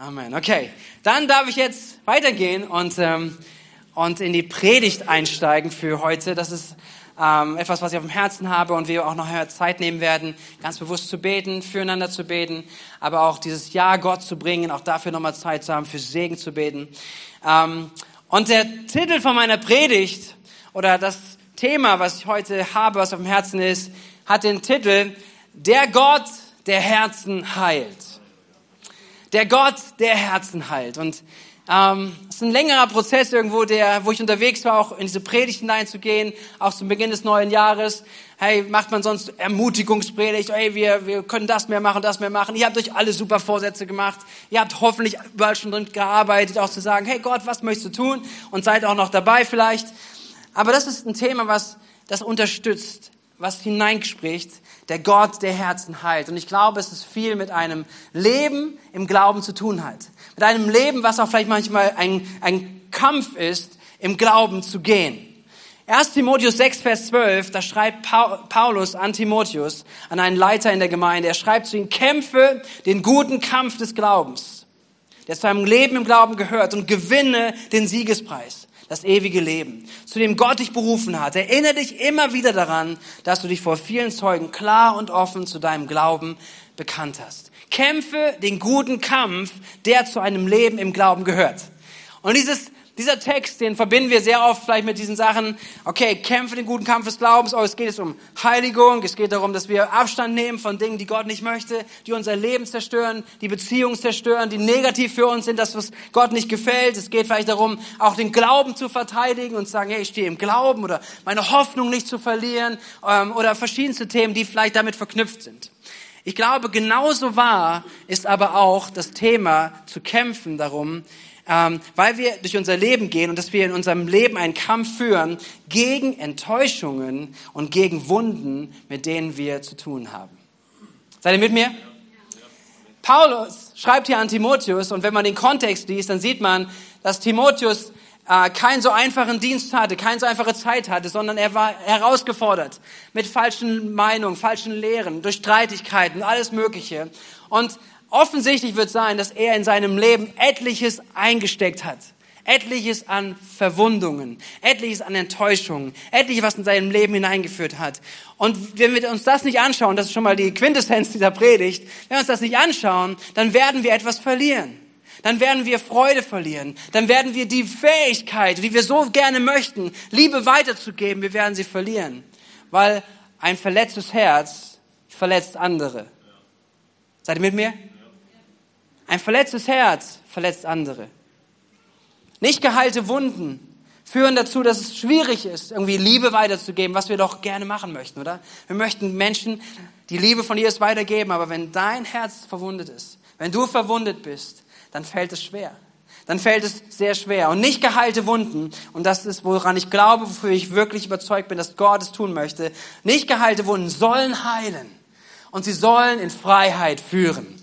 Amen. Okay, dann darf ich jetzt weitergehen und, ähm, und in die Predigt einsteigen für heute. Das ist ähm, etwas, was ich auf dem Herzen habe und wir auch noch Zeit nehmen werden, ganz bewusst zu beten, füreinander zu beten, aber auch dieses Ja Gott zu bringen, auch dafür nochmal Zeit zu haben, für Segen zu beten. Ähm, und der Titel von meiner Predigt oder das Thema, was ich heute habe, was auf dem Herzen ist, hat den Titel Der Gott, der Herzen heilt. Der Gott, der Herzen heilt. Und ähm, es ist ein längerer Prozess irgendwo, der, wo ich unterwegs war, auch in diese Predigt hineinzugehen, auch zum Beginn des neuen Jahres. Hey, macht man sonst Ermutigungspredigt? Hey, wir, wir können das mehr machen, das mehr machen. Ihr habt euch alle super Vorsätze gemacht. Ihr habt hoffentlich überall schon drin gearbeitet, auch zu sagen, hey Gott, was möchtest du tun? Und seid auch noch dabei vielleicht. Aber das ist ein Thema, was das unterstützt, was hineinspricht, der Gott der Herzen heilt. Und ich glaube, es ist viel mit einem Leben im Glauben zu tun hat. Mit einem Leben, was auch vielleicht manchmal ein, ein Kampf ist, im Glauben zu gehen. 1 Timotheus 6, Vers 12, da schreibt Paulus an Timotheus, an einen Leiter in der Gemeinde, er schreibt zu ihm, kämpfe den guten Kampf des Glaubens, der zu einem Leben im Glauben gehört und gewinne den Siegespreis das ewige Leben, zu dem Gott dich berufen hat. Erinnere dich immer wieder daran, dass du dich vor vielen Zeugen klar und offen zu deinem Glauben bekannt hast. Kämpfe den guten Kampf, der zu einem Leben im Glauben gehört. Und dieses dieser Text, den verbinden wir sehr oft vielleicht mit diesen Sachen, okay, kämpfe den guten Kampf des Glaubens, oh, es geht jetzt um Heiligung, es geht darum, dass wir Abstand nehmen von Dingen, die Gott nicht möchte, die unser Leben zerstören, die Beziehungen zerstören, die negativ für uns sind, das, was Gott nicht gefällt. Es geht vielleicht darum, auch den Glauben zu verteidigen und zu sagen, hey, ich stehe im Glauben oder meine Hoffnung nicht zu verlieren ähm, oder verschiedenste Themen, die vielleicht damit verknüpft sind. Ich glaube, genauso wahr ist aber auch das Thema zu kämpfen darum, ähm, weil wir durch unser Leben gehen und dass wir in unserem Leben einen Kampf führen gegen Enttäuschungen und gegen Wunden, mit denen wir zu tun haben. Seid ihr mit mir? Paulus schreibt hier an Timotheus und wenn man den Kontext liest, dann sieht man, dass Timotheus äh, keinen so einfachen Dienst hatte, keine so einfache Zeit hatte, sondern er war herausgefordert mit falschen Meinungen, falschen Lehren, durch Streitigkeiten, alles Mögliche. Und Offensichtlich wird sein, dass er in seinem Leben etliches eingesteckt hat. Etliches an Verwundungen, etliches an Enttäuschungen, etliches, was in seinem Leben hineingeführt hat. Und wenn wir uns das nicht anschauen, das ist schon mal die Quintessenz dieser Predigt, wenn wir uns das nicht anschauen, dann werden wir etwas verlieren. Dann werden wir Freude verlieren. Dann werden wir die Fähigkeit, die wir so gerne möchten, Liebe weiterzugeben, wir werden sie verlieren. Weil ein verletztes Herz verletzt andere. Seid ihr mit mir? Ein verletztes Herz verletzt andere. Nicht geheilte Wunden führen dazu, dass es schwierig ist, irgendwie Liebe weiterzugeben, was wir doch gerne machen möchten, oder? Wir möchten Menschen die Liebe von Jesus weitergeben, aber wenn dein Herz verwundet ist, wenn du verwundet bist, dann fällt es schwer. Dann fällt es sehr schwer. Und nicht geheilte Wunden, und das ist, woran ich glaube, wofür ich wirklich überzeugt bin, dass Gott es tun möchte, nicht geheilte Wunden sollen heilen. Und sie sollen in Freiheit führen.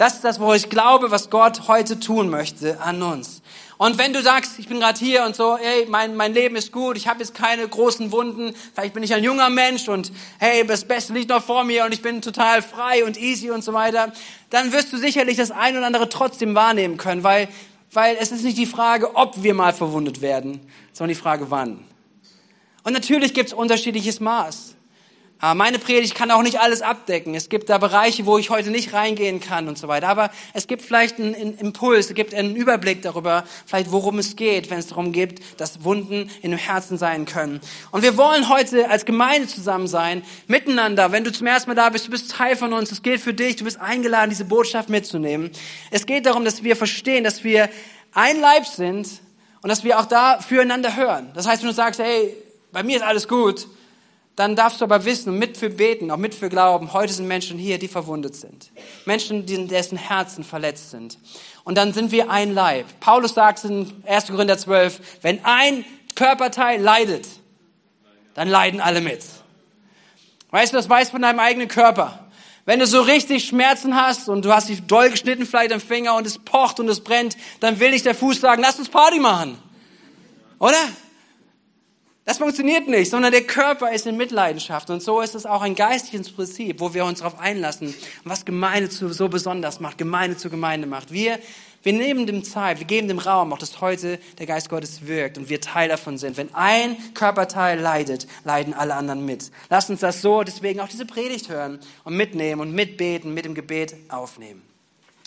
Das ist das, wo ich glaube, was Gott heute tun möchte an uns. Und wenn du sagst, ich bin gerade hier und so, hey, mein, mein Leben ist gut, ich habe jetzt keine großen Wunden, vielleicht bin ich ein junger Mensch und hey, das Beste liegt noch vor mir und ich bin total frei und easy und so weiter, dann wirst du sicherlich das ein oder andere trotzdem wahrnehmen können, weil, weil es ist nicht die Frage, ob wir mal verwundet werden, sondern die Frage, wann. Und natürlich gibt es unterschiedliches Maß. Aber meine Predigt kann auch nicht alles abdecken. Es gibt da Bereiche, wo ich heute nicht reingehen kann und so weiter. Aber es gibt vielleicht einen Impuls, es gibt einen Überblick darüber, vielleicht worum es geht, wenn es darum geht, dass Wunden in dem Herzen sein können. Und wir wollen heute als Gemeinde zusammen sein, miteinander. Wenn du zum ersten Mal da bist, du bist Teil von uns. Es gilt für dich. Du bist eingeladen, diese Botschaft mitzunehmen. Es geht darum, dass wir verstehen, dass wir ein Leib sind und dass wir auch da füreinander hören. Das heißt, wenn du sagst, hey, bei mir ist alles gut, dann darfst du aber wissen und mit für beten, auch mit für glauben, heute sind Menschen hier, die verwundet sind. Menschen, dessen Herzen verletzt sind. Und dann sind wir ein Leib. Paulus sagt in 1. Korinther 12, wenn ein Körperteil leidet, dann leiden alle mit. Weißt du, das weiß von deinem eigenen Körper. Wenn du so richtig Schmerzen hast und du hast dich doll geschnitten vielleicht am Finger und es pocht und es brennt, dann will dich der Fuß sagen, lass uns Party machen. Oder? Das funktioniert nicht, sondern der Körper ist in Mitleidenschaft. Und so ist es auch ein geistliches Prinzip, wo wir uns darauf einlassen, was Gemeinde zu, so besonders macht, Gemeinde zu Gemeinde macht. Wir, wir nehmen dem Zeit, wir geben dem Raum, auch dass heute der Geist Gottes wirkt und wir Teil davon sind. Wenn ein Körperteil leidet, leiden alle anderen mit. Lasst uns das so, deswegen auch diese Predigt hören und mitnehmen und mitbeten, mit dem Gebet aufnehmen.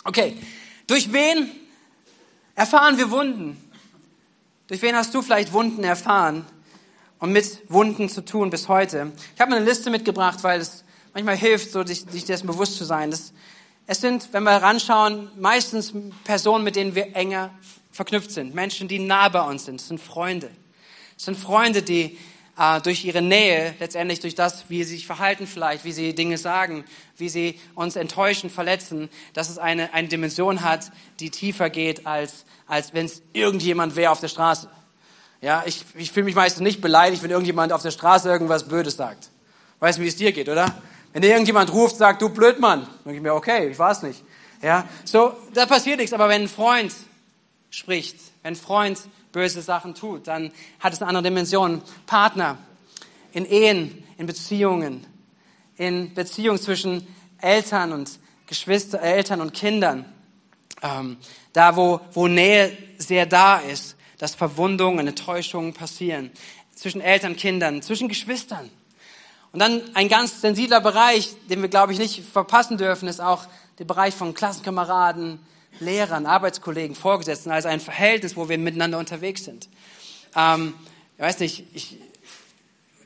Okay, durch wen erfahren wir Wunden? Durch wen hast du vielleicht Wunden erfahren? Und mit Wunden zu tun bis heute. Ich habe eine Liste mitgebracht, weil es manchmal hilft, so sich, sich dessen bewusst zu sein. Das, es sind, wenn wir ranschauen, meistens Personen, mit denen wir enger verknüpft sind. Menschen, die nah bei uns sind. Es sind Freunde. Es sind Freunde, die äh, durch ihre Nähe, letztendlich durch das, wie sie sich verhalten vielleicht, wie sie Dinge sagen, wie sie uns enttäuschen, verletzen, dass es eine, eine Dimension hat, die tiefer geht, als, als wenn es irgendjemand wäre auf der Straße. Ja, ich, ich fühle mich meistens nicht beleidigt, wenn irgendjemand auf der Straße irgendwas Blödes sagt. Weißt du, wie es dir geht, oder? Wenn dir irgendjemand ruft, sagt, du Blödmann, dann denke ich mir, okay, ich weiß nicht. Ja, so, da passiert nichts. Aber wenn ein Freund spricht, wenn ein Freund böse Sachen tut, dann hat es eine andere Dimension. Partner, in Ehen, in Beziehungen, in Beziehungen zwischen Eltern und Geschwister, Eltern und Kindern, ähm, da wo, wo Nähe sehr da ist, dass Verwundungen und Enttäuschungen passieren. Zwischen Eltern, Kindern, zwischen Geschwistern. Und dann ein ganz sensibler Bereich, den wir, glaube ich, nicht verpassen dürfen, ist auch der Bereich von Klassenkameraden, Lehrern, Arbeitskollegen, Vorgesetzten, also ein Verhältnis, wo wir miteinander unterwegs sind. Ähm, ich weiß nicht, ich,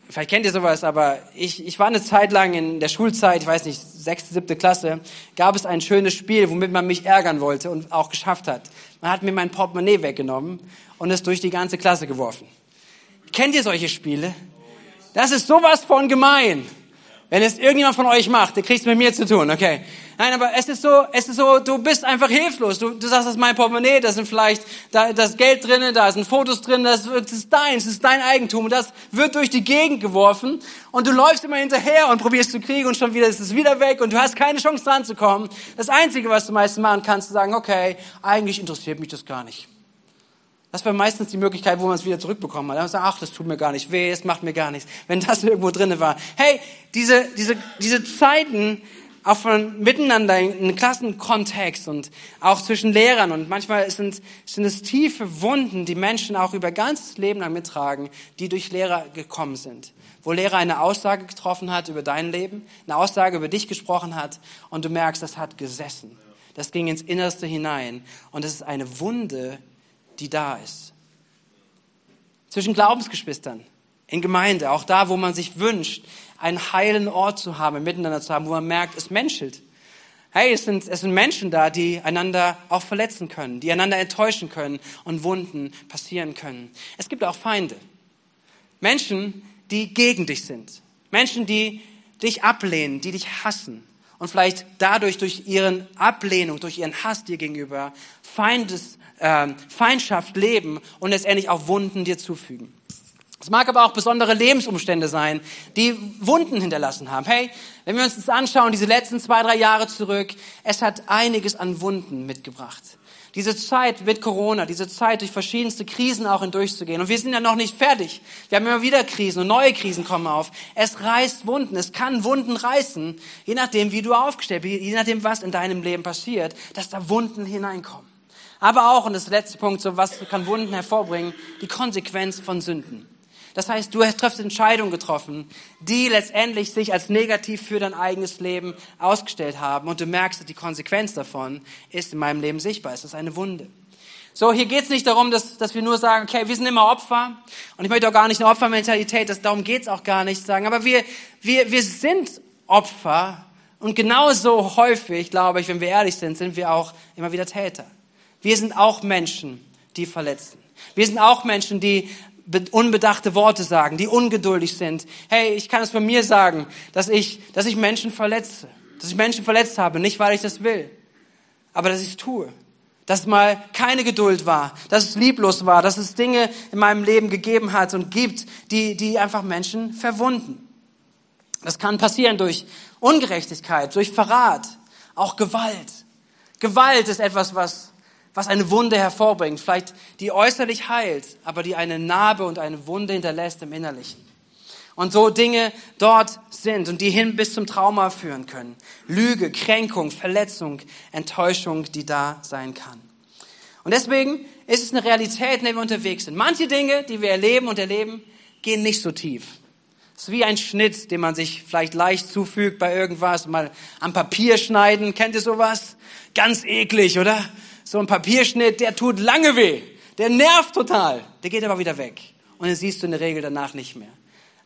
vielleicht kennt ihr sowas, aber ich, ich war eine Zeit lang in der Schulzeit, ich weiß nicht, sechste, siebte Klasse, gab es ein schönes Spiel, womit man mich ärgern wollte und auch geschafft hat. Man hat mir mein Portemonnaie weggenommen und es durch die ganze Klasse geworfen. Kennt ihr solche Spiele? Das ist sowas von gemein. Wenn es irgendjemand von euch macht, der kriegt es mit mir zu tun, okay? Nein, aber es ist so, es ist so, du bist einfach hilflos. Du, du sagst, das ist mein Portemonnaie, da sind vielleicht, da, das Geld drinnen, da sind Fotos drin, das, das ist dein, das ist dein Eigentum und das wird durch die Gegend geworfen und du läufst immer hinterher und probierst zu kriegen und schon wieder ist es wieder weg und du hast keine Chance dran zu kommen. Das Einzige, was du meistens machen kannst, ist sagen, okay, eigentlich interessiert mich das gar nicht. Das war meistens die Möglichkeit, wo man es wieder zurückbekommen hat. Dann sagt, ach, das tut mir gar nicht weh, es macht mir gar nichts. Wenn das irgendwo drinne war. Hey, diese, diese, diese Zeiten, auch von miteinander in Klassenkontext und auch zwischen Lehrern und manchmal sind, sind es tiefe Wunden, die Menschen auch über ganzes Leben lang mittragen, die durch Lehrer gekommen sind. Wo Lehrer eine Aussage getroffen hat über dein Leben, eine Aussage über dich gesprochen hat und du merkst, das hat gesessen. Das ging ins Innerste hinein und es ist eine Wunde, die da ist. Zwischen Glaubensgeschwistern, in Gemeinde, auch da, wo man sich wünscht, einen heilen Ort zu haben, miteinander zu haben, wo man merkt, es menschelt. Hey, es sind, es sind Menschen da, die einander auch verletzen können, die einander enttäuschen können und Wunden passieren können. Es gibt auch Feinde. Menschen, die gegen dich sind. Menschen, die dich ablehnen, die dich hassen und vielleicht dadurch durch ihren Ablehnung, durch ihren Hass dir gegenüber Feindes, äh, Feindschaft leben und letztendlich auch Wunden dir zufügen. Es mag aber auch besondere Lebensumstände sein, die Wunden hinterlassen haben. Hey, wenn wir uns das anschauen, diese letzten zwei, drei Jahre zurück, es hat einiges an Wunden mitgebracht. Diese Zeit mit Corona, diese Zeit durch verschiedenste Krisen auch hindurchzugehen. Und wir sind ja noch nicht fertig. Wir haben immer wieder Krisen und neue Krisen kommen auf. Es reißt Wunden. Es kann Wunden reißen, je nachdem, wie du aufgestellt bist, je nachdem, was in deinem Leben passiert, dass da Wunden hineinkommen. Aber auch, und das letzte Punkt, so was kann Wunden hervorbringen, die Konsequenz von Sünden. Das heißt, du hast Entscheidungen getroffen, die letztendlich sich als negativ für dein eigenes Leben ausgestellt haben. Und du merkst, dass die Konsequenz davon ist in meinem Leben sichtbar. Es ist eine Wunde. So, hier geht es nicht darum, dass, dass wir nur sagen, okay, wir sind immer Opfer. Und ich möchte auch gar nicht eine Opfermentalität, das, darum geht es auch gar nicht sagen. Aber wir, wir, wir sind Opfer. Und genauso häufig, glaube ich, wenn wir ehrlich sind, sind wir auch immer wieder Täter. Wir sind auch Menschen, die verletzen. Wir sind auch Menschen, die unbedachte Worte sagen, die ungeduldig sind. Hey, ich kann es von mir sagen, dass ich, dass ich Menschen verletze, dass ich Menschen verletzt habe, nicht weil ich das will, aber dass ich es tue. Dass mal keine Geduld war, dass es lieblos war, dass es Dinge in meinem Leben gegeben hat und gibt, die, die einfach Menschen verwunden. Das kann passieren durch Ungerechtigkeit, durch Verrat, auch Gewalt. Gewalt ist etwas, was was eine Wunde hervorbringt, vielleicht die äußerlich heilt, aber die eine Narbe und eine Wunde hinterlässt im Innerlichen. Und so Dinge dort sind und die hin bis zum Trauma führen können. Lüge, Kränkung, Verletzung, Enttäuschung, die da sein kann. Und deswegen ist es eine Realität, in der wir unterwegs sind. Manche Dinge, die wir erleben und erleben, gehen nicht so tief. Es ist wie ein Schnitt, den man sich vielleicht leicht zufügt bei irgendwas, mal am Papier schneiden. Kennt ihr sowas? Ganz eklig, oder? So ein Papierschnitt, der tut lange weh. Der nervt total. Der geht aber wieder weg. Und den siehst du in der Regel danach nicht mehr.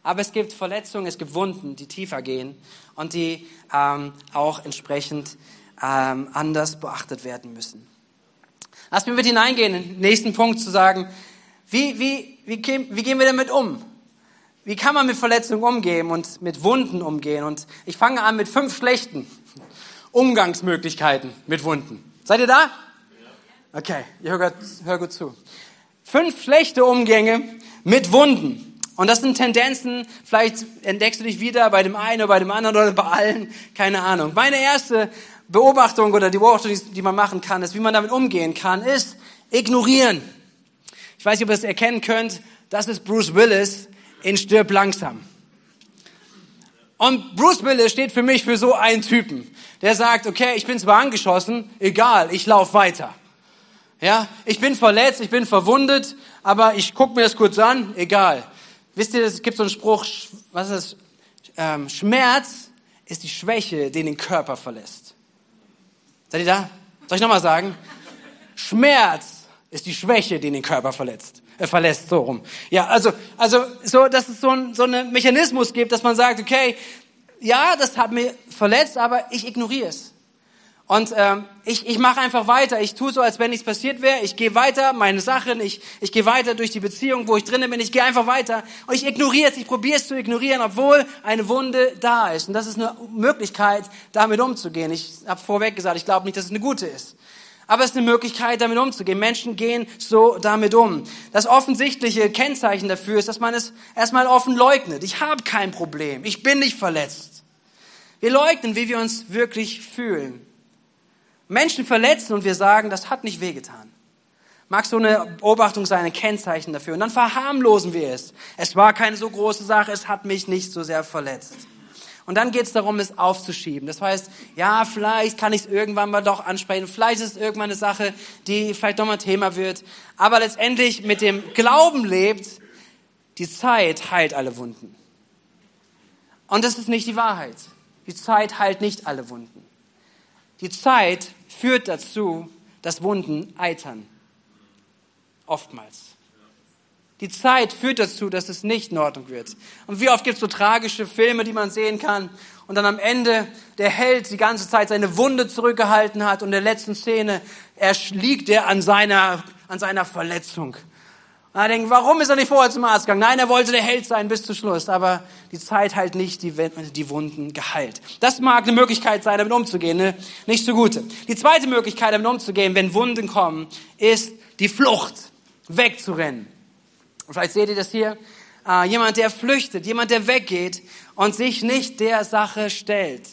Aber es gibt Verletzungen, es gibt Wunden, die tiefer gehen und die ähm, auch entsprechend ähm, anders beachtet werden müssen. Lass mich mit hineingehen, in den nächsten Punkt zu sagen, wie, wie, wie, wie gehen wir damit um? Wie kann man mit Verletzungen umgehen und mit Wunden umgehen? Und ich fange an mit fünf schlechten Umgangsmöglichkeiten mit Wunden. Seid ihr da? Okay, ihr hört, gut zu. Fünf schlechte Umgänge mit Wunden. Und das sind Tendenzen, vielleicht entdeckst du dich wieder bei dem einen oder bei dem anderen oder bei allen, keine Ahnung. Meine erste Beobachtung oder die Beobachtung, die man machen kann, ist, wie man damit umgehen kann, ist ignorieren. Ich weiß nicht, ob ihr das erkennen könnt. Das ist Bruce Willis in Stirb langsam. Und Bruce Willis steht für mich für so einen Typen, der sagt, okay, ich bin zwar angeschossen, egal, ich laufe weiter. Ja, ich bin verletzt, ich bin verwundet, aber ich gucke mir das kurz an, egal. Wisst ihr, es gibt so einen Spruch, was ist das? Ähm, Schmerz ist die Schwäche, die den Körper verlässt. Seid ihr da? Soll ich nochmal sagen? Schmerz ist die Schwäche, die den Körper verletzt äh, verlässt, so rum. Ja, also, also so, dass es so ein so einen Mechanismus gibt, dass man sagt, okay, ja, das hat mir verletzt, aber ich ignoriere es. Und ähm, ich, ich mache einfach weiter. Ich tue so, als wenn nichts passiert wäre. Ich gehe weiter, meine Sachen. Ich, ich gehe weiter durch die Beziehung, wo ich drinnen bin. Ich gehe einfach weiter. Und ich ignoriere es. Ich probiere es zu ignorieren, obwohl eine Wunde da ist. Und das ist eine Möglichkeit, damit umzugehen. Ich habe vorweg gesagt, ich glaube nicht, dass es eine gute ist. Aber es ist eine Möglichkeit, damit umzugehen. Menschen gehen so damit um. Das offensichtliche Kennzeichen dafür ist, dass man es erstmal offen leugnet. Ich habe kein Problem. Ich bin nicht verletzt. Wir leugnen, wie wir uns wirklich fühlen. Menschen verletzen und wir sagen, das hat nicht wehgetan. Mag so eine Beobachtung sein, ein Kennzeichen dafür. Und dann verharmlosen wir es. Es war keine so große Sache, es hat mich nicht so sehr verletzt. Und dann geht es darum, es aufzuschieben. Das heißt, ja, vielleicht kann ich es irgendwann mal doch ansprechen. Vielleicht ist es irgendwann eine Sache, die vielleicht doch mal Thema wird. Aber letztendlich mit dem Glauben lebt, die Zeit heilt alle Wunden. Und das ist nicht die Wahrheit. Die Zeit heilt nicht alle Wunden. Die Zeit führt dazu, dass Wunden eitern. Oftmals. Die Zeit führt dazu, dass es nicht in Ordnung wird. Und wie oft gibt es so tragische Filme, die man sehen kann und dann am Ende der Held die ganze Zeit seine Wunde zurückgehalten hat und in der letzten Szene er liegt er an seiner, an seiner Verletzung. Und er denkt, warum ist er nicht vorher zum Arzt gegangen? Nein, er wollte der Held sein bis zum Schluss, aber die Zeit halt nicht die, die Wunden geheilt. Das mag eine Möglichkeit sein, damit umzugehen, ne? nicht so gute. Die zweite Möglichkeit, damit umzugehen, wenn Wunden kommen, ist die Flucht, wegzurennen. Und vielleicht seht ihr das hier. Äh, jemand, der flüchtet, jemand, der weggeht und sich nicht der Sache stellt.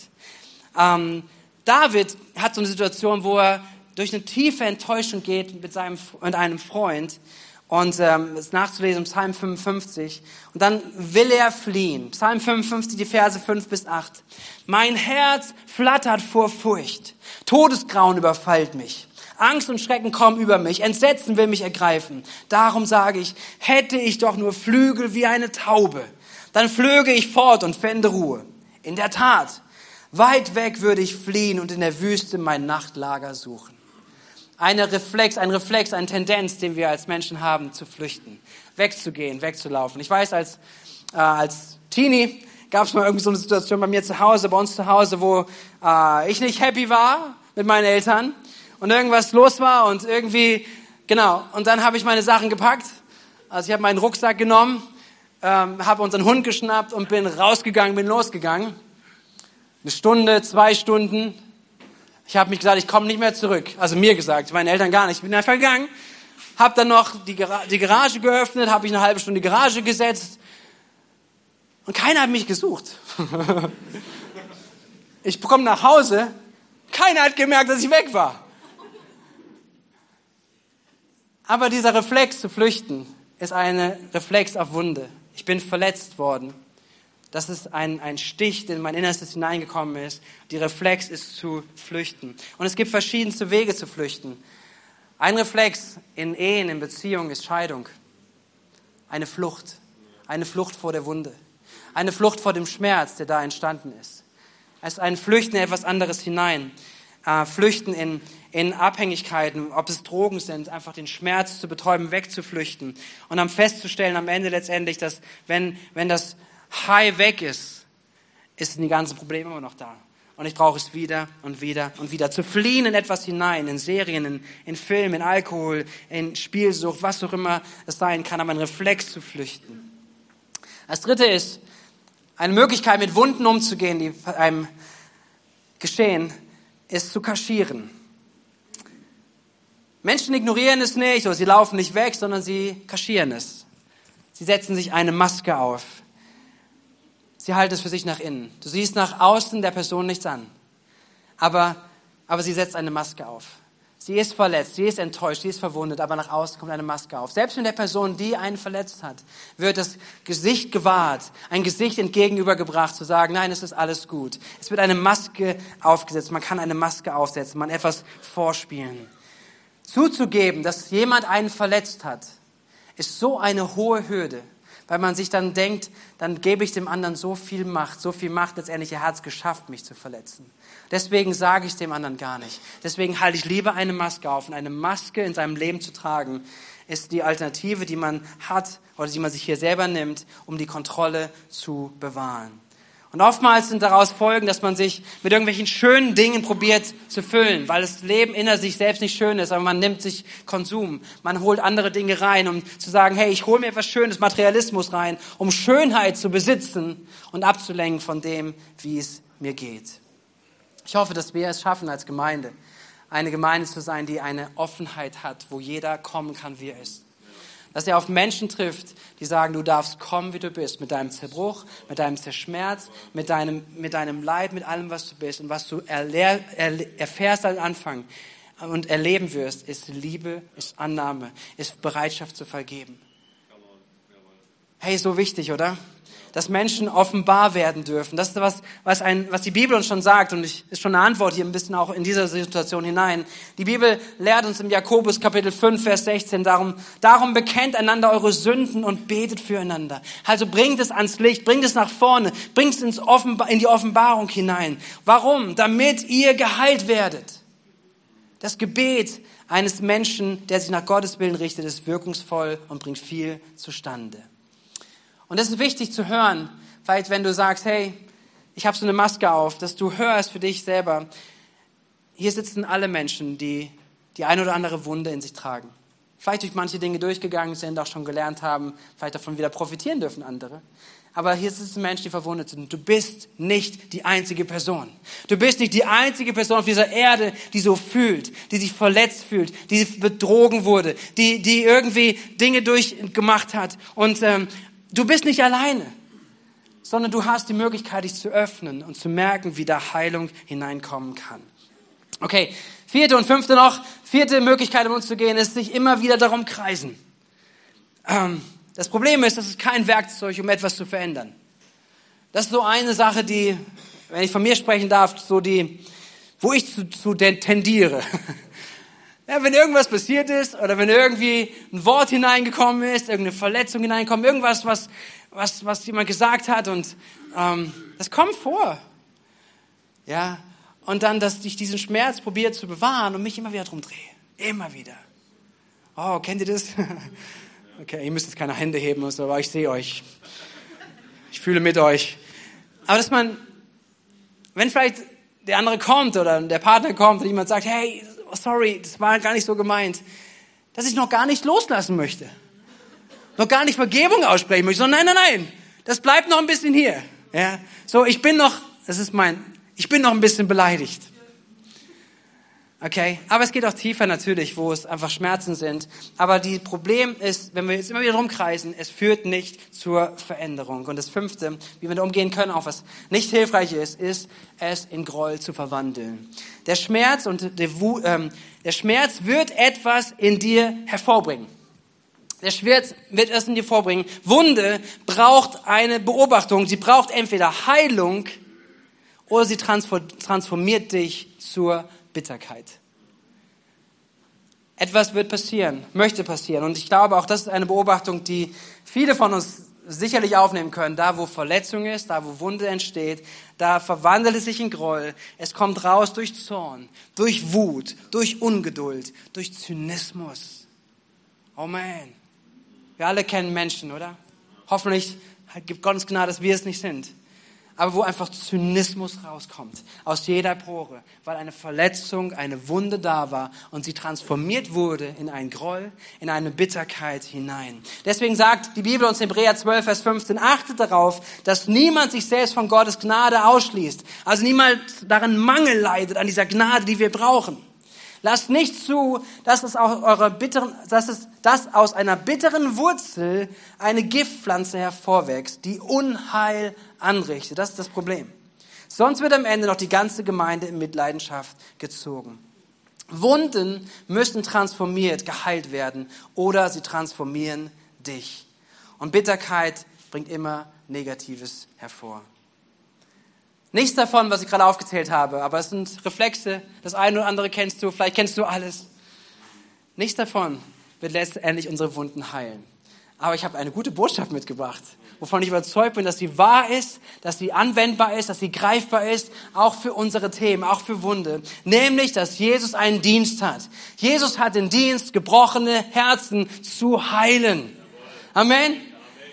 Ähm, David hat so eine Situation, wo er durch eine tiefe Enttäuschung geht mit, seinem, mit einem Freund. Und ähm, ist nachzulesen, Psalm 55. Und dann will er fliehen. Psalm 55, die Verse 5 bis 8. Mein Herz flattert vor Furcht. Todesgrauen überfallt mich. Angst und Schrecken kommen über mich, Entsetzen will mich ergreifen. Darum sage ich, hätte ich doch nur Flügel wie eine Taube, dann flöge ich fort und fände Ruhe. In der Tat, weit weg würde ich fliehen und in der Wüste mein Nachtlager suchen. Eine Reflex, ein Reflex, eine Tendenz, den wir als Menschen haben, zu flüchten, wegzugehen, wegzulaufen. Ich weiß, als, äh, als Teenie gab es mal irgendwie so eine Situation bei mir zu Hause, bei uns zu Hause, wo äh, ich nicht happy war mit meinen Eltern und irgendwas los war und irgendwie, genau. Und dann habe ich meine Sachen gepackt. Also ich habe meinen Rucksack genommen, ähm, habe unseren Hund geschnappt und bin rausgegangen, bin losgegangen. Eine Stunde, zwei Stunden. Ich habe mich gesagt, ich komme nicht mehr zurück. Also mir gesagt, meinen Eltern gar nicht. Ich bin einfach gegangen, habe dann noch die, Gar die Garage geöffnet, habe ich eine halbe Stunde Garage gesetzt und keiner hat mich gesucht. ich komme nach Hause, keiner hat gemerkt, dass ich weg war. Aber dieser Reflex zu flüchten ist ein Reflex auf Wunde. Ich bin verletzt worden. Das ist ein, ein Stich, der in mein Innerstes hineingekommen ist. Die Reflex ist zu flüchten. Und es gibt verschiedenste Wege zu flüchten. Ein Reflex in Ehen, in Beziehungen ist Scheidung. Eine Flucht. Eine Flucht vor der Wunde. Eine Flucht vor dem Schmerz, der da entstanden ist. Es ist ein Flüchten in etwas anderes hinein. Äh, Flüchten in, in Abhängigkeiten, ob es Drogen sind, einfach den Schmerz zu betäuben, wegzuflüchten. Und dann festzustellen am Ende letztendlich, dass wenn, wenn das High weg ist, ist die ganzen Probleme immer noch da. Und ich brauche es wieder und wieder und wieder. Zu fliehen in etwas hinein, in Serien, in, in Film, in Alkohol, in Spielsucht, was auch immer es sein kann, aber ein Reflex zu flüchten. Das dritte ist, eine Möglichkeit, mit Wunden umzugehen, die einem geschehen, ist zu kaschieren. Menschen ignorieren es nicht oder sie laufen nicht weg, sondern sie kaschieren es. Sie setzen sich eine Maske auf. Sie halten es für sich nach innen. Du siehst nach außen der Person nichts an. Aber, aber sie setzt eine Maske auf. Sie ist verletzt, sie ist enttäuscht, sie ist verwundet, aber nach außen kommt eine Maske auf. Selbst wenn der Person, die einen verletzt hat, wird das Gesicht gewahrt, ein Gesicht entgegenübergebracht, zu sagen, nein, es ist alles gut. Es wird eine Maske aufgesetzt, man kann eine Maske aufsetzen, man etwas vorspielen. Zuzugeben, dass jemand einen verletzt hat, ist so eine hohe Hürde weil man sich dann denkt, dann gebe ich dem anderen so viel Macht, so viel Macht, letztendlich er hat es geschafft, mich zu verletzen. Deswegen sage ich dem anderen gar nicht. Deswegen halte ich lieber eine Maske auf und eine Maske in seinem Leben zu tragen, ist die Alternative, die man hat oder die man sich hier selber nimmt, um die Kontrolle zu bewahren. Und oftmals sind daraus Folgen, dass man sich mit irgendwelchen schönen Dingen probiert zu füllen, weil das Leben inner sich selbst nicht schön ist, aber man nimmt sich Konsum. Man holt andere Dinge rein, um zu sagen, hey, ich hole mir etwas Schönes, Materialismus rein, um Schönheit zu besitzen und abzulenken von dem, wie es mir geht. Ich hoffe, dass wir es schaffen als Gemeinde, eine Gemeinde zu sein, die eine Offenheit hat, wo jeder kommen kann, wie er ist dass er auf Menschen trifft, die sagen, du darfst kommen, wie du bist, mit deinem Zerbruch, mit deinem Zerschmerz, mit deinem, mit deinem Leid, mit allem, was du bist und was du erlehr, erfährst am Anfang und erleben wirst, ist Liebe, ist Annahme, ist Bereitschaft zu vergeben. Hey, so wichtig, oder? Dass Menschen offenbar werden dürfen. Das ist was, was, ein, was die Bibel uns schon sagt und ich, ist schon eine Antwort hier ein bisschen auch in dieser Situation hinein. Die Bibel lehrt uns im Jakobus Kapitel 5, Vers 16 darum, darum bekennt einander eure Sünden und betet füreinander. Also bringt es ans Licht, bringt es nach vorne, bringt es ins Offenbar, in die Offenbarung hinein. Warum? Damit ihr geheilt werdet. Das Gebet eines Menschen, der sich nach Gottes Willen richtet, ist wirkungsvoll und bringt viel zustande. Und das ist wichtig zu hören, vielleicht wenn du sagst, hey, ich habe so eine Maske auf, dass du hörst für dich selber, hier sitzen alle Menschen, die die eine oder andere Wunde in sich tragen. Vielleicht durch manche Dinge durchgegangen sind, auch schon gelernt haben, vielleicht davon wieder profitieren dürfen andere. Aber hier sitzen Menschen, die verwundet sind. Du bist nicht die einzige Person. Du bist nicht die einzige Person auf dieser Erde, die so fühlt, die sich verletzt fühlt, die betrogen wurde, die, die irgendwie Dinge durchgemacht hat und, ähm, Du bist nicht alleine, sondern du hast die Möglichkeit, dich zu öffnen und zu merken, wie da Heilung hineinkommen kann. Okay, vierte und fünfte noch. Vierte Möglichkeit, um uns zu gehen, ist sich immer wieder darum kreisen. Ähm, das Problem ist, das ist kein Werkzeug, um etwas zu verändern. Das ist so eine Sache, die, wenn ich von mir sprechen darf, so die, wo ich zu, zu tendiere. Ja, wenn irgendwas passiert ist oder wenn irgendwie ein Wort hineingekommen ist, irgendeine Verletzung hineinkommt, irgendwas, was, was, was jemand gesagt hat und ähm, das kommt vor. Ja, und dann, dass ich diesen Schmerz probiere zu bewahren und mich immer wieder drum drehe. Immer wieder. Oh, kennt ihr das? Okay, ihr müsst jetzt keine Hände heben, aber ich sehe euch. Ich fühle mit euch. Aber dass man, wenn vielleicht der andere kommt oder der Partner kommt und jemand sagt, hey, oh, sorry, das war gar nicht so gemeint, dass ich noch gar nicht loslassen möchte. Noch gar nicht Vergebung aussprechen möchte, sondern nein, nein, nein, das bleibt noch ein bisschen hier. Ja, so, ich bin noch, das ist mein, ich bin noch ein bisschen beleidigt. Okay? Aber es geht auch tiefer natürlich, wo es einfach Schmerzen sind. Aber die Problem ist, wenn wir jetzt immer wieder rumkreisen, es führt nicht zur Veränderung. Und das fünfte, wie wir da umgehen können, auch was nicht hilfreich ist, ist, es in Groll zu verwandeln. Der Schmerz und der, Wut, ähm, der Schmerz wird etwas in dir hervorbringen. Der Schmerz wird es in dir vorbringen. Wunde braucht eine Beobachtung. Sie braucht entweder Heilung oder sie transformiert dich zur Bitterkeit. Etwas wird passieren, möchte passieren. Und ich glaube, auch das ist eine Beobachtung, die viele von uns sicherlich aufnehmen können. Da, wo Verletzung ist, da, wo Wunde entsteht, da verwandelt es sich in Groll. Es kommt raus durch Zorn, durch Wut, durch Ungeduld, durch Zynismus. Oh man. Wir alle kennen Menschen, oder? Hoffentlich gibt Gott uns Gnade, dass wir es nicht sind aber wo einfach Zynismus rauskommt aus jeder Pore, weil eine Verletzung, eine Wunde da war und sie transformiert wurde in einen Groll, in eine Bitterkeit hinein. Deswegen sagt die Bibel uns in Hebräer 12, Vers 15, achtet darauf, dass niemand sich selbst von Gottes Gnade ausschließt, also niemand daran Mangel leidet an dieser Gnade, die wir brauchen. Lasst nicht zu, dass es, aus eurer bitteren, dass es dass aus einer bitteren Wurzel eine Giftpflanze hervorwächst, die Unheil anrichtet. Das ist das Problem. Sonst wird am Ende noch die ganze Gemeinde in Mitleidenschaft gezogen. Wunden müssen transformiert, geheilt werden oder sie transformieren dich. Und Bitterkeit bringt immer Negatives hervor. Nichts davon, was ich gerade aufgezählt habe, aber es sind Reflexe. Das eine oder andere kennst du, vielleicht kennst du alles. Nichts davon wird letztendlich unsere Wunden heilen. Aber ich habe eine gute Botschaft mitgebracht, wovon ich überzeugt bin, dass sie wahr ist, dass sie anwendbar ist, dass sie greifbar ist, auch für unsere Themen, auch für Wunde. Nämlich, dass Jesus einen Dienst hat. Jesus hat den Dienst, gebrochene Herzen zu heilen. Amen.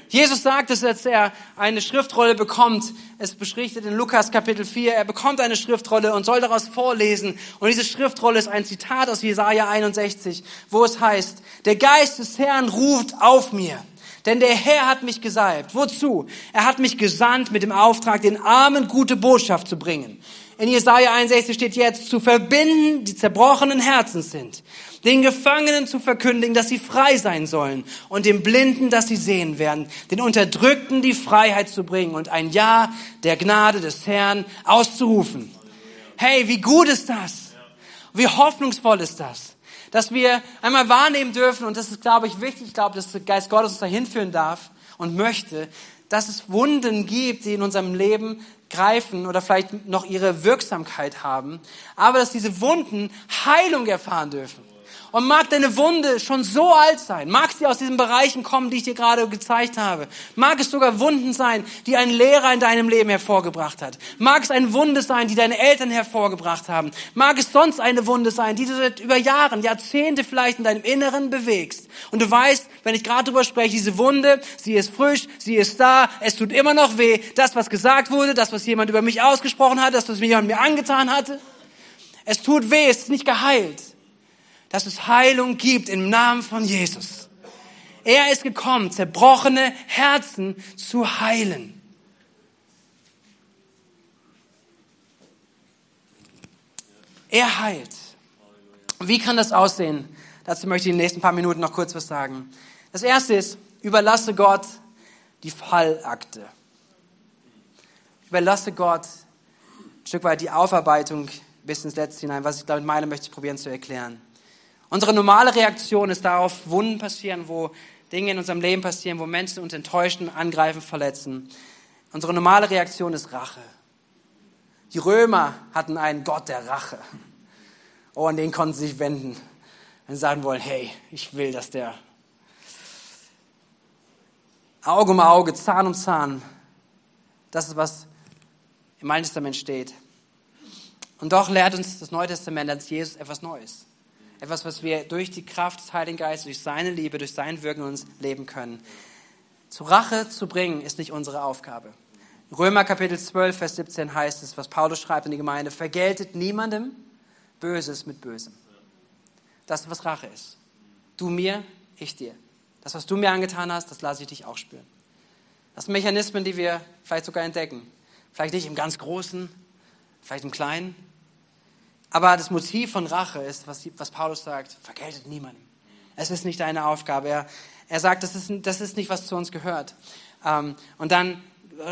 Jesus sagt es, als er eine Schriftrolle bekommt. Es beschrichtet in Lukas Kapitel 4. Er bekommt eine Schriftrolle und soll daraus vorlesen. Und diese Schriftrolle ist ein Zitat aus Jesaja 61, wo es heißt, der Geist des Herrn ruft auf mir. Denn der Herr hat mich gesalbt. Wozu? Er hat mich gesandt mit dem Auftrag, den Armen gute Botschaft zu bringen. In Jesaja 61 steht jetzt, zu verbinden, die zerbrochenen Herzens sind den Gefangenen zu verkündigen, dass sie frei sein sollen und den Blinden, dass sie sehen werden, den Unterdrückten die Freiheit zu bringen und ein Ja der Gnade des Herrn auszurufen. Hey, wie gut ist das? Wie hoffnungsvoll ist das? Dass wir einmal wahrnehmen dürfen, und das ist, glaube ich, wichtig, ich glaube, dass der Geist Gottes uns dahin führen darf und möchte, dass es Wunden gibt, die in unserem Leben greifen oder vielleicht noch ihre Wirksamkeit haben, aber dass diese Wunden Heilung erfahren dürfen. Und mag deine Wunde schon so alt sein, mag sie aus diesen Bereichen kommen, die ich dir gerade gezeigt habe, mag es sogar Wunden sein, die ein Lehrer in deinem Leben hervorgebracht hat, mag es eine Wunde sein, die deine Eltern hervorgebracht haben, mag es sonst eine Wunde sein, die du seit über Jahren, Jahrzehnte vielleicht in deinem Inneren bewegst. Und du weißt, wenn ich gerade drüber spreche, diese Wunde, sie ist frisch, sie ist da, es tut immer noch weh, das, was gesagt wurde, das, was jemand über mich ausgesprochen hat, das, was mir jemand mir angetan hatte, es tut weh, es ist nicht geheilt dass es Heilung gibt im Namen von Jesus. Er ist gekommen, zerbrochene Herzen zu heilen. Er heilt. Wie kann das aussehen? Dazu möchte ich in den nächsten paar Minuten noch kurz was sagen. Das erste ist, überlasse Gott die Fallakte. Überlasse Gott ein Stück weit die Aufarbeitung bis ins Letzte hinein. Was ich damit meine, möchte ich probieren zu erklären. Unsere normale Reaktion ist darauf, Wunden passieren, wo Dinge in unserem Leben passieren, wo Menschen uns enttäuschen, angreifen, verletzen. Unsere normale Reaktion ist Rache. Die Römer hatten einen Gott der Rache. Oh, an den konnten sie sich wenden, wenn sie sagen wollen, hey, ich will, dass der Auge um Auge, Zahn um Zahn, das ist, was im Alten Testament steht. Und doch lehrt uns das Neue Testament als Jesus etwas Neues. Etwas, was wir durch die Kraft des Heiligen Geistes, durch seine Liebe, durch sein Wirken in uns leben können. Zur Rache zu bringen, ist nicht unsere Aufgabe. Römer Kapitel 12, Vers 17 heißt es, was Paulus schreibt in die Gemeinde, vergeltet niemandem Böses mit Bösem. Das was Rache ist. Du mir, ich dir. Das, was du mir angetan hast, das lasse ich dich auch spüren. Das sind Mechanismen, die wir vielleicht sogar entdecken. Vielleicht nicht im ganz Großen, vielleicht im Kleinen. Aber das Motiv von Rache ist, was, was Paulus sagt, vergeltet niemandem. Es ist nicht deine Aufgabe. Er, er sagt, das ist, das ist nicht, was zu uns gehört. Ähm, und dann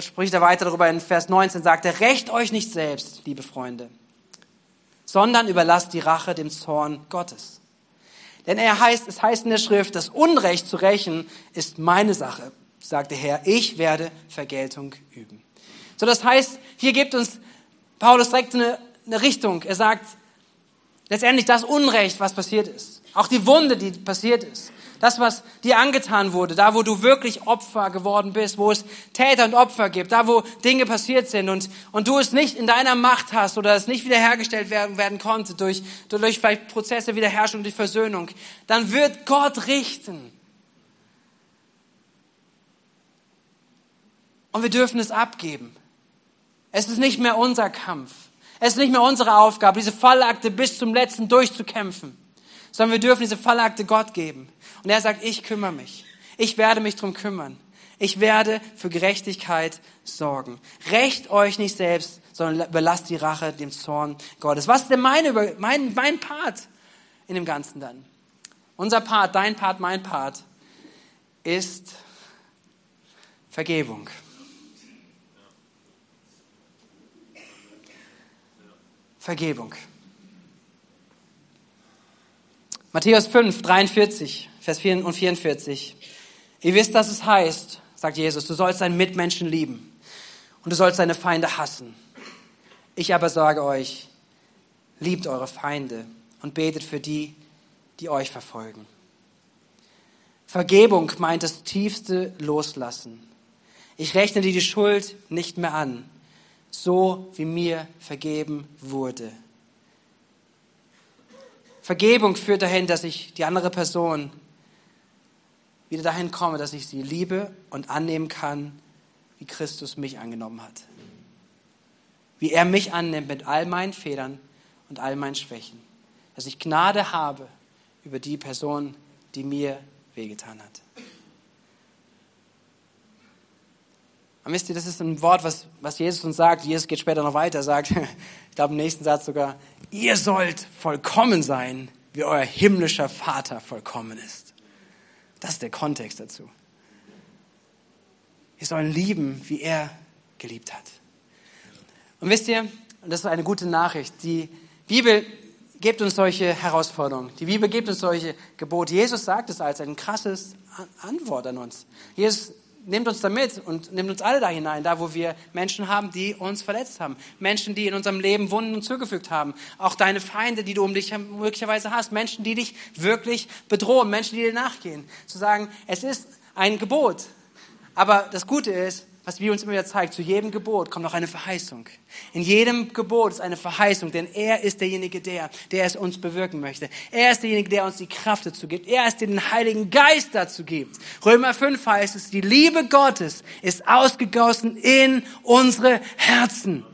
spricht er weiter darüber in Vers 19, sagt er, rächt euch nicht selbst, liebe Freunde, sondern überlasst die Rache dem Zorn Gottes. Denn er heißt, es heißt in der Schrift, das Unrecht zu rächen ist meine Sache, sagt der Herr. Ich werde Vergeltung üben. So, das heißt, hier gibt uns Paulus direkt eine, eine Richtung. Er sagt, letztendlich das Unrecht, was passiert ist. Auch die Wunde, die passiert ist. Das, was dir angetan wurde, da wo du wirklich Opfer geworden bist, wo es Täter und Opfer gibt, da wo Dinge passiert sind und, und du es nicht in deiner Macht hast oder es nicht wiederhergestellt werden, werden konnte durch, durch vielleicht Prozesse Wiederherrschung, durch Versöhnung, dann wird Gott richten. Und wir dürfen es abgeben. Es ist nicht mehr unser Kampf. Es ist nicht mehr unsere Aufgabe, diese Fallakte bis zum letzten durchzukämpfen sondern wir dürfen diese Fallakte Gott geben. Und er sagt, ich kümmere mich. Ich werde mich drum kümmern. Ich werde für Gerechtigkeit sorgen. Recht euch nicht selbst, sondern überlasst die Rache dem Zorn Gottes. Was ist denn meine, mein, mein Part in dem Ganzen dann? Unser Part, dein Part, mein Part ist Vergebung. Vergebung. Matthäus 5, 43, Vers 4 und 44. Ihr wisst, dass es heißt, sagt Jesus, du sollst deinen Mitmenschen lieben und du sollst deine Feinde hassen. Ich aber sage euch, liebt eure Feinde und betet für die, die euch verfolgen. Vergebung meint das tiefste Loslassen. Ich rechne dir die Schuld nicht mehr an, so wie mir vergeben wurde. Vergebung führt dahin, dass ich die andere Person wieder dahin komme, dass ich sie liebe und annehmen kann, wie Christus mich angenommen hat. Wie er mich annimmt mit all meinen Fehlern und all meinen Schwächen. Dass ich Gnade habe über die Person, die mir wehgetan hat. Und wisst ihr, das ist ein Wort, was, was Jesus uns sagt. Jesus geht später noch weiter, sagt, ich glaube im nächsten Satz sogar, ihr sollt vollkommen sein, wie euer himmlischer Vater vollkommen ist. Das ist der Kontext dazu. Wir sollen lieben, wie er geliebt hat. Und wisst ihr, und das ist eine gute Nachricht, die Bibel gibt uns solche Herausforderungen. Die Bibel gibt uns solche Gebote. Jesus sagt es als ein krasses Antwort an uns. Jesus nimmt uns da mit und nimmt uns alle da hinein, da wo wir Menschen haben, die uns verletzt haben. Menschen, die in unserem Leben Wunden zugefügt haben. Auch deine Feinde, die du um dich möglicherweise hast. Menschen, die dich wirklich bedrohen. Menschen, die dir nachgehen. Zu sagen, es ist ein Gebot. Aber das Gute ist, was wir uns immer wieder zeigt, zu jedem Gebot kommt noch eine Verheißung. In jedem Gebot ist eine Verheißung, denn er ist derjenige, der, der es uns bewirken möchte. Er ist derjenige, der uns die Kraft dazu gibt. Er ist der den Heiligen Geist dazu gibt. Römer 5 heißt es, die Liebe Gottes ist ausgegossen in unsere Herzen.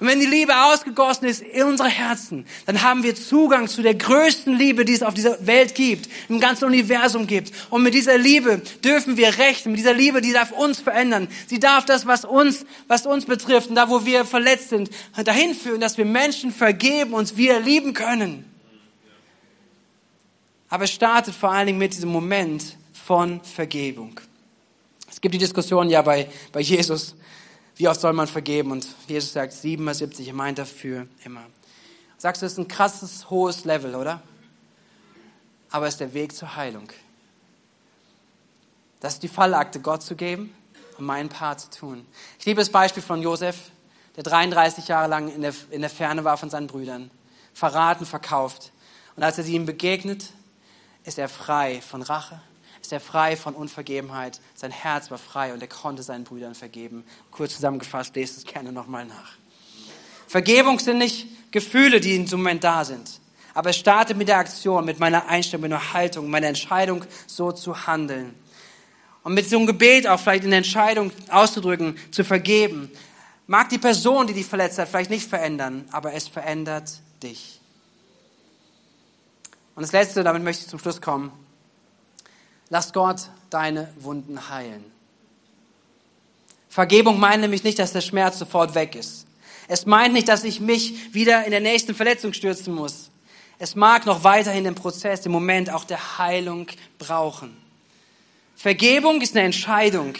Und wenn die Liebe ausgegossen ist in unsere Herzen, dann haben wir Zugang zu der größten Liebe, die es auf dieser Welt gibt, im ganzen Universum gibt. Und mit dieser Liebe dürfen wir rechnen. Mit dieser Liebe, die darf uns verändern. Sie darf das, was uns, was uns betrifft und da, wo wir verletzt sind, dahin führen, dass wir Menschen vergeben, uns wieder lieben können. Aber es startet vor allen Dingen mit diesem Moment von Vergebung. Es gibt die Diskussion ja bei, bei Jesus, wie oft soll man vergeben? Und Jesus sagt 77, er meint dafür immer. Sagst du, das ist ein krasses, hohes Level, oder? Aber es ist der Weg zur Heilung. Das ist die Fallakte, Gott zu geben und meinen Part zu tun. Ich liebe das Beispiel von Josef, der 33 Jahre lang in der, in der Ferne war von seinen Brüdern, verraten, verkauft. Und als er sie ihm begegnet, ist er frei von Rache, ist er frei von Unvergebenheit. Sein Herz war frei und er konnte seinen Brüdern vergeben. Kurz zusammengefasst, lest es gerne nochmal nach. Vergebung sind nicht Gefühle, die in diesem Moment da sind. Aber es startet mit der Aktion, mit meiner Einstellung, mit meiner Haltung, meiner Entscheidung, so zu handeln. Und mit so einem Gebet auch vielleicht in der Entscheidung auszudrücken, zu vergeben. Mag die Person, die dich verletzt hat, vielleicht nicht verändern, aber es verändert dich. Und das Letzte, damit möchte ich zum Schluss kommen. Lass Gott deine Wunden heilen. Vergebung meint nämlich nicht, dass der Schmerz sofort weg ist. Es meint nicht, dass ich mich wieder in der nächsten Verletzung stürzen muss. Es mag noch weiterhin den Prozess, den Moment auch der Heilung brauchen. Vergebung ist eine Entscheidung.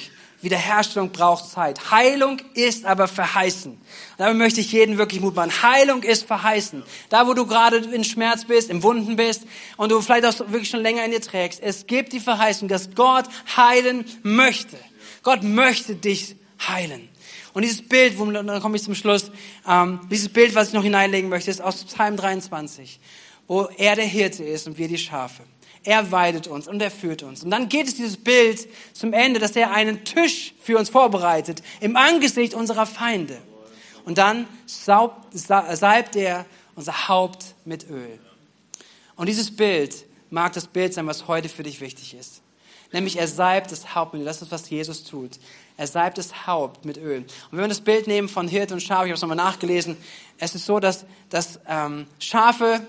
Wiederherstellung braucht Zeit. Heilung ist aber verheißen. Damit möchte ich jeden wirklich Mut machen. Heilung ist verheißen. Da, wo du gerade in Schmerz bist, im Wunden bist und du vielleicht auch wirklich schon länger in dir trägst, es gibt die Verheißung, dass Gott heilen möchte. Gott möchte dich heilen. Und dieses Bild, wo, dann komme ich zum Schluss, ähm, dieses Bild, was ich noch hineinlegen möchte, ist aus Psalm 23, wo er der Hirte ist und wir die Schafe. Er weidet uns und er führt uns. Und dann geht es dieses Bild zum Ende, dass er einen Tisch für uns vorbereitet im Angesicht unserer Feinde. Und dann salbt er unser Haupt mit Öl. Und dieses Bild mag das Bild sein, was heute für dich wichtig ist. Nämlich er salbt das Haupt mit Öl. Das ist, was Jesus tut. Er salbt das Haupt mit Öl. Und wenn wir das Bild nehmen von Hirte und Schaf, ich habe es nochmal nachgelesen, es ist so, dass, dass ähm, Schafe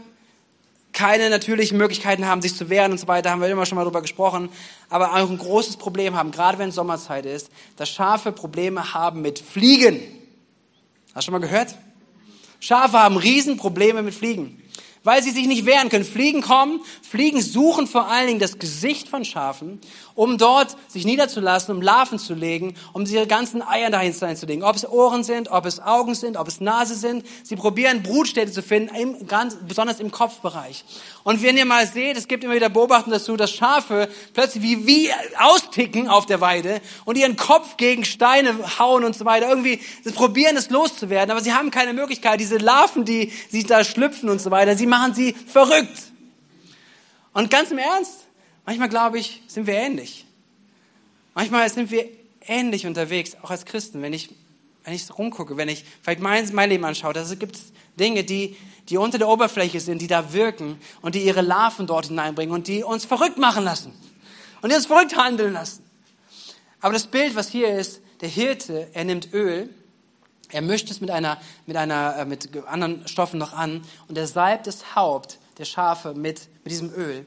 keine natürlichen Möglichkeiten haben, sich zu wehren und so weiter, haben wir immer schon mal drüber gesprochen, aber auch ein großes Problem haben, gerade wenn Sommerzeit ist, dass Schafe Probleme haben mit Fliegen. Hast du schon mal gehört? Schafe haben Riesenprobleme mit Fliegen weil sie sich nicht wehren können. Fliegen kommen, Fliegen suchen vor allen Dingen das Gesicht von Schafen, um dort sich niederzulassen, um Larven zu legen, um ihre ganzen Eier dahin einzulegen. Ob es Ohren sind, ob es Augen sind, ob es Nase sind. Sie probieren Brutstätte zu finden, im, ganz, besonders im Kopfbereich. Und wenn ihr mal seht, es gibt immer wieder Beobachten dazu, dass Schafe plötzlich wie, wie austicken auf der Weide und ihren Kopf gegen Steine hauen und so weiter. Irgendwie probieren es loszuwerden, aber sie haben keine Möglichkeit. Diese Larven, die sich da schlüpfen und so weiter, sie machen sie verrückt. Und ganz im Ernst, manchmal glaube ich, sind wir ähnlich. Manchmal sind wir ähnlich unterwegs, auch als Christen, wenn ich, wenn ich rumgucke, wenn ich vielleicht mein, mein Leben anschaue, da gibt es Dinge, die, die unter der Oberfläche sind, die da wirken und die ihre Larven dort hineinbringen und die uns verrückt machen lassen und die uns verrückt handeln lassen. Aber das Bild, was hier ist, der Hirte, er nimmt Öl er mischt es mit einer, mit einer, äh, mit anderen Stoffen noch an und er salbt das Haupt der Schafe mit, mit diesem Öl.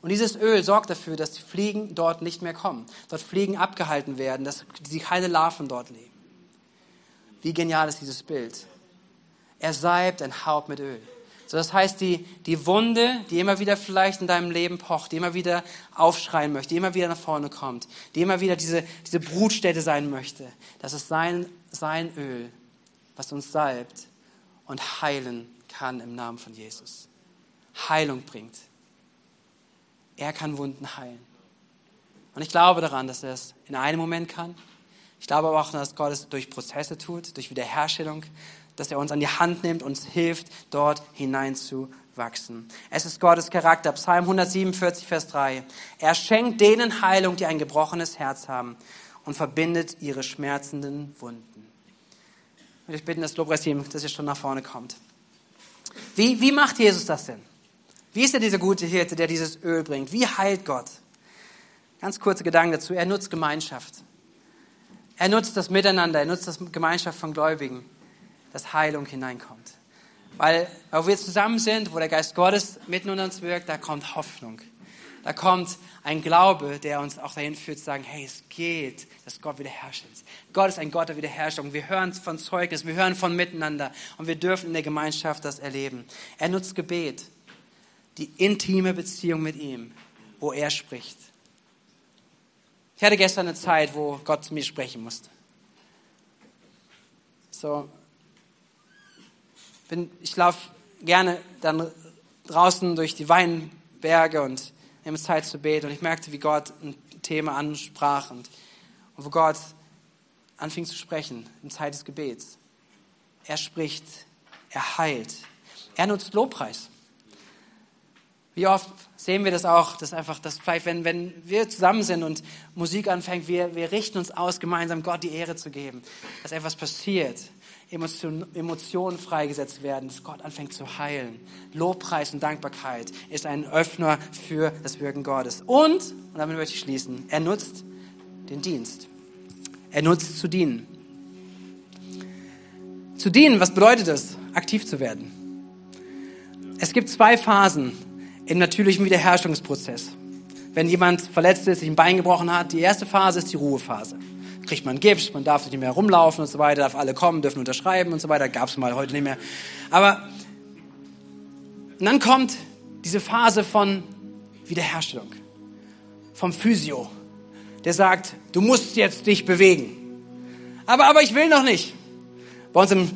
Und dieses Öl sorgt dafür, dass die Fliegen dort nicht mehr kommen. Dort Fliegen abgehalten werden, dass sie keine Larven dort leben. Wie genial ist dieses Bild? Er salbt ein Haupt mit Öl. So, das heißt, die, die Wunde, die immer wieder vielleicht in deinem Leben pocht, die immer wieder aufschreien möchte, die immer wieder nach vorne kommt, die immer wieder diese, diese Brutstätte sein möchte, das ist sein, sein Öl, was uns salbt und heilen kann im Namen von Jesus. Heilung bringt. Er kann Wunden heilen. Und ich glaube daran, dass er es in einem Moment kann. Ich glaube aber auch, dass Gott es durch Prozesse tut, durch Wiederherstellung, dass er uns an die Hand nimmt, uns hilft, dort hineinzuwachsen. Es ist Gottes Charakter. Psalm 147, Vers 3. Er schenkt denen Heilung, die ein gebrochenes Herz haben und verbindet ihre schmerzenden Wunden würde ich bitten, das Lobpreisteam, dass ihr schon nach vorne kommt. Wie, wie macht Jesus das denn? Wie ist er dieser gute Hirte, der dieses Öl bringt? Wie heilt Gott? Ganz kurze Gedanken dazu. Er nutzt Gemeinschaft. Er nutzt das Miteinander, er nutzt das Gemeinschaft von Gläubigen, dass Heilung hineinkommt. Weil, wo wir zusammen sind, wo der Geist Gottes mitten unter uns wirkt, da kommt Hoffnung. Da kommt ein Glaube, der uns auch dahin führt, zu sagen, hey, es geht, dass Gott wiederherstellt. Gott ist ein Gott der Wiederherstellung. Wir hören von Zeugnis, wir hören von Miteinander und wir dürfen in der Gemeinschaft das erleben. Er nutzt Gebet, die intime Beziehung mit ihm, wo er spricht. Ich hatte gestern eine Zeit, wo Gott zu mir sprechen musste. So, bin, ich laufe gerne dann draußen durch die Weinberge und wir haben Zeit zu beten und ich merkte, wie Gott ein Thema ansprach und, und wo Gott anfing zu sprechen in Zeit des Gebets. Er spricht, er heilt, er nutzt Lobpreis. Wie oft sehen wir das auch, dass einfach, dass vielleicht, wenn, wenn wir zusammen sind und Musik anfängt, wir, wir richten uns aus, gemeinsam Gott die Ehre zu geben, dass etwas passiert, Emotionen, freigesetzt werden, dass Gott anfängt zu heilen. Lobpreis und Dankbarkeit ist ein Öffner für das Wirken Gottes. Und, und damit möchte ich schließen, er nutzt den Dienst. Er nutzt zu dienen. Zu dienen, was bedeutet es? Aktiv zu werden. Es gibt zwei Phasen im natürlichen Wiederherstellungsprozess. Wenn jemand verletzt ist, sich ein Bein gebrochen hat, die erste Phase ist die Ruhephase. Kriegt man Gips, man darf nicht mehr rumlaufen und so weiter, darf alle kommen, dürfen unterschreiben und so weiter. Gab es mal heute nicht mehr. Aber dann kommt diese Phase von Wiederherstellung, vom Physio, der sagt, du musst jetzt dich bewegen. Aber, aber ich will noch nicht. Bei uns im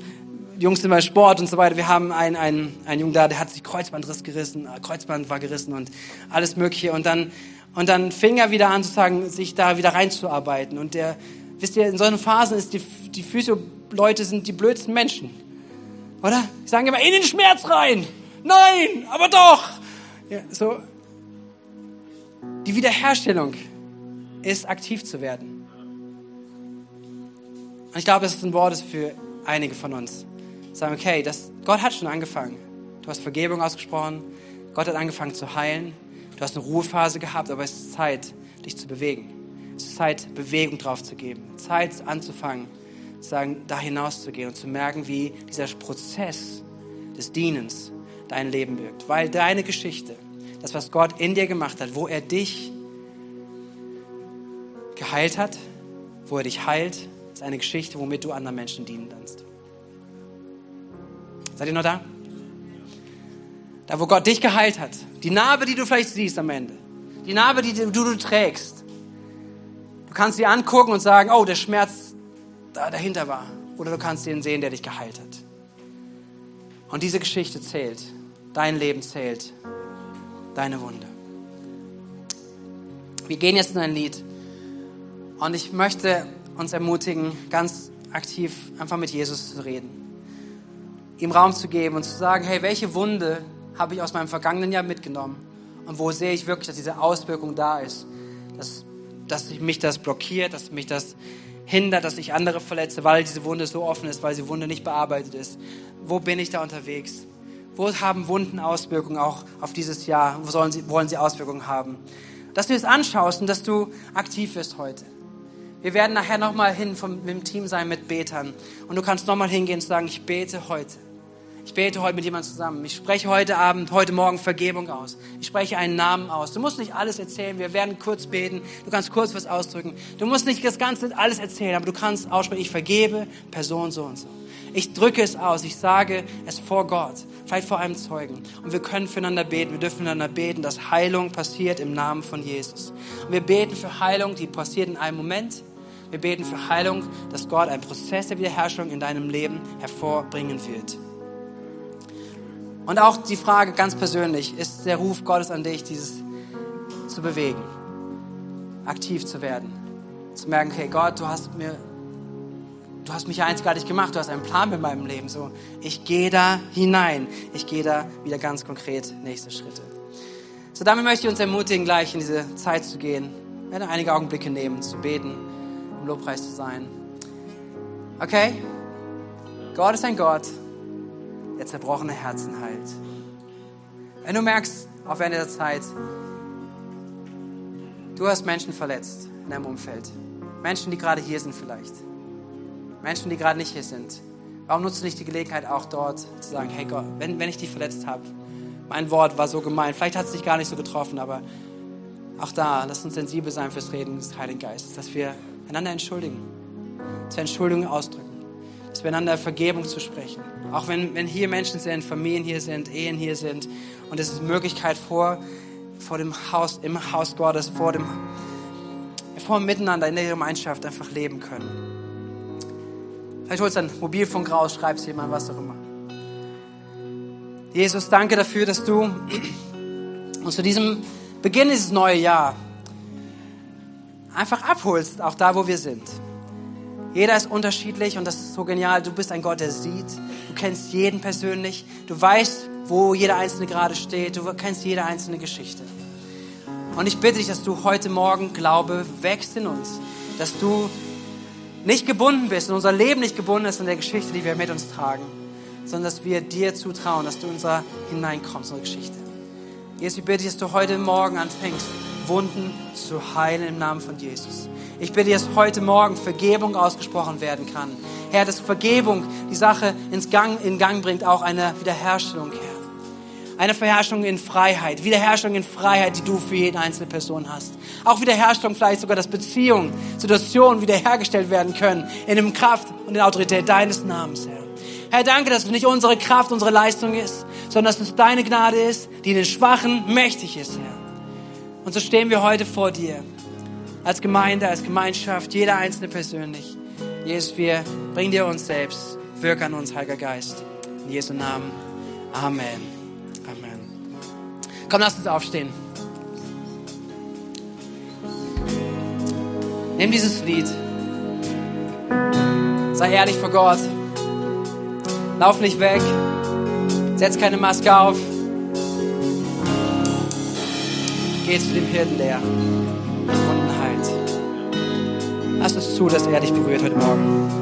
Jungs sind bei Sport und so weiter. Wir haben einen, einen, einen Jungen da, der hat sich Kreuzbandriss gerissen, äh, Kreuzband war gerissen und alles Mögliche. Und dann, und dann fing er wieder an, sozusagen, sich da wieder reinzuarbeiten. Und der, wisst ihr, in solchen Phasen ist die, die Physio-Leute sind die blödsten Menschen. Oder? Die sagen immer, in den Schmerz rein. Nein, aber doch. Ja, so. Die Wiederherstellung ist aktiv zu werden. Und ich glaube, das ist ein Wort für einige von uns. Sagen, okay, das, Gott hat schon angefangen. Du hast Vergebung ausgesprochen. Gott hat angefangen zu heilen. Du hast eine Ruhephase gehabt, aber es ist Zeit, dich zu bewegen. Es ist Zeit, Bewegung drauf zu geben. Zeit anzufangen, zu sagen, da gehen und zu merken, wie dieser Prozess des Dienens dein Leben wirkt. Weil deine Geschichte, das, was Gott in dir gemacht hat, wo er dich geheilt hat, wo er dich heilt, ist eine Geschichte, womit du anderen Menschen dienen kannst. Seid ihr noch da? Da, wo Gott dich geheilt hat. Die Narbe, die du vielleicht siehst am Ende. Die Narbe, die du, du trägst. Du kannst sie angucken und sagen, oh, der Schmerz da dahinter war. Oder du kannst den sehen, der dich geheilt hat. Und diese Geschichte zählt. Dein Leben zählt. Deine Wunde. Wir gehen jetzt in ein Lied. Und ich möchte uns ermutigen, ganz aktiv einfach mit Jesus zu reden. Ihm Raum zu geben und zu sagen, hey, welche Wunde habe ich aus meinem vergangenen Jahr mitgenommen? Und wo sehe ich wirklich, dass diese Auswirkung da ist? Dass, dass mich das blockiert, dass mich das hindert, dass ich andere verletze, weil diese Wunde so offen ist, weil die Wunde nicht bearbeitet ist. Wo bin ich da unterwegs? Wo haben Wunden Auswirkungen auch auf dieses Jahr? Wo sollen sie, wollen sie Auswirkungen haben? Dass du es anschaust und dass du aktiv wirst heute. Wir werden nachher nochmal hin vom, mit dem Team sein mit Betern. Und du kannst nochmal hingehen und sagen, ich bete heute. Ich bete heute mit jemandem zusammen. Ich spreche heute Abend, heute Morgen Vergebung aus. Ich spreche einen Namen aus. Du musst nicht alles erzählen. Wir werden kurz beten. Du kannst kurz was ausdrücken. Du musst nicht das Ganze alles erzählen, aber du kannst aussprechen, ich vergebe Person so und so. Ich drücke es aus. Ich sage es vor Gott. Vielleicht vor einem Zeugen. Und wir können füreinander beten. Wir dürfen füreinander beten, dass Heilung passiert im Namen von Jesus. Und wir beten für Heilung, die passiert in einem Moment wir beten für Heilung, dass Gott einen Prozess der Wiederherstellung in deinem Leben hervorbringen wird. Und auch die Frage ganz persönlich, ist der Ruf Gottes an dich, dieses zu bewegen, aktiv zu werden, zu merken, hey Gott, du hast mir, du hast mich einzigartig gemacht, du hast einen Plan mit meinem Leben, so, ich gehe da hinein, ich gehe da wieder ganz konkret nächste Schritte. So, damit möchte ich uns ermutigen, gleich in diese Zeit zu gehen, wir werden einige Augenblicke nehmen, zu beten im Lobpreis zu sein. Okay? Gott ist ein Gott, der zerbrochene Herzen heilt. Wenn du merkst, auf Ende der Zeit, du hast Menschen verletzt in deinem Umfeld. Menschen, die gerade hier sind vielleicht. Menschen, die gerade nicht hier sind. Warum nutzt du nicht die Gelegenheit auch dort zu sagen, hey Gott, wenn, wenn ich dich verletzt habe, mein Wort war so gemein, vielleicht hat es dich gar nicht so getroffen, aber auch da, lass uns sensibel sein fürs Reden des Heiligen Geistes, dass wir einander entschuldigen, wir Entschuldigung ausdrücken, dass wir einander Vergebung zu sprechen. Auch wenn, wenn hier Menschen sind, Familien hier sind, Ehen hier sind und es ist Möglichkeit vor, vor dem Haus, im Haus Gottes, vor dem, vor dem Miteinander in der Gemeinschaft einfach leben können. Vielleicht holst du deinen Mobilfunk raus, schreibst jemand, was auch immer. Jesus, danke dafür, dass du uns zu diesem Beginn dieses neue Jahr einfach abholst, auch da, wo wir sind. Jeder ist unterschiedlich und das ist so genial. Du bist ein Gott, der sieht. Du kennst jeden persönlich. Du weißt, wo jeder Einzelne gerade steht. Du kennst jede einzelne Geschichte. Und ich bitte dich, dass du heute Morgen Glaube wächst in uns. Dass du nicht gebunden bist, in unser Leben nicht gebunden ist in der Geschichte, die wir mit uns tragen, sondern dass wir dir zutrauen, dass du unser hineinkommst, in unsere Geschichte. Jesus, ich bitte dich, dass du heute Morgen anfängst, Wunden zu heilen im Namen von Jesus. Ich bitte, dass heute Morgen Vergebung ausgesprochen werden kann. Herr, dass Vergebung die Sache ins Gang, in Gang bringt, auch eine Wiederherstellung, Herr. Eine Verherrschung in Freiheit, Wiederherstellung in Freiheit, die du für jede einzelne Person hast. Auch Wiederherstellung vielleicht sogar, dass Beziehungen, Situationen wiederhergestellt werden können in dem Kraft und der Autorität deines Namens, Herr. Herr, danke, dass es nicht unsere Kraft, unsere Leistung ist, sondern dass es deine Gnade ist, die in den Schwachen mächtig ist, Herr. Und so stehen wir heute vor dir, als Gemeinde, als Gemeinschaft, jeder Einzelne persönlich. Jesus, wir bringen dir uns selbst. Wirke an uns, Heiliger Geist. In Jesu Namen. Amen. Amen. Komm, lass uns aufstehen. Nimm dieses Lied. Sei ehrlich vor Gott. Lauf nicht weg. Setz keine Maske auf. Geh zu dem Hirten Verbundenheit. Lass es zu, dass er dich berührt heute Morgen.